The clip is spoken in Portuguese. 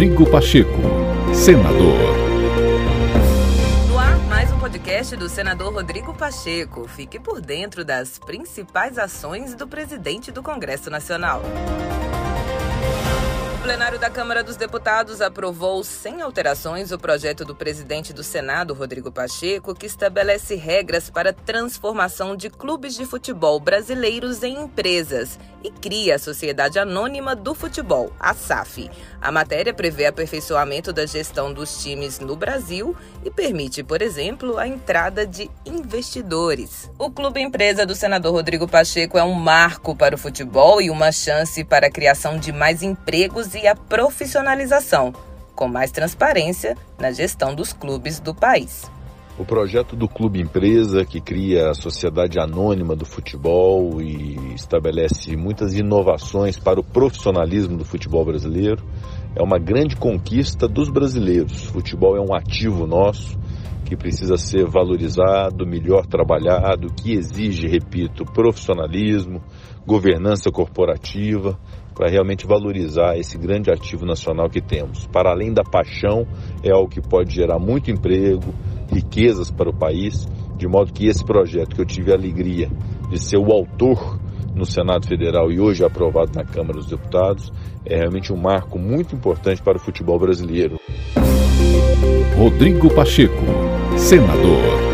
Rodrigo Pacheco, senador. No ar, mais um podcast do senador Rodrigo Pacheco. Fique por dentro das principais ações do presidente do Congresso Nacional plenário da Câmara dos Deputados aprovou sem alterações o projeto do presidente do Senado, Rodrigo Pacheco, que estabelece regras para a transformação de clubes de futebol brasileiros em empresas e cria a Sociedade Anônima do Futebol, a SAF. A matéria prevê aperfeiçoamento da gestão dos times no Brasil e permite, por exemplo, a entrada de investidores. O Clube Empresa do senador Rodrigo Pacheco é um marco para o futebol e uma chance para a criação de mais empregos e a profissionalização, com mais transparência na gestão dos clubes do país. O projeto do Clube Empresa, que cria a Sociedade Anônima do Futebol e estabelece muitas inovações para o profissionalismo do futebol brasileiro, é uma grande conquista dos brasileiros. O futebol é um ativo nosso que precisa ser valorizado, melhor trabalhado, que exige, repito, profissionalismo, governança corporativa, para realmente valorizar esse grande ativo nacional que temos. Para além da paixão, é algo que pode gerar muito emprego, riquezas para o país, de modo que esse projeto que eu tive a alegria de ser o autor no Senado Federal e hoje aprovado na Câmara dos Deputados, é realmente um marco muito importante para o futebol brasileiro. Rodrigo Pacheco, senador.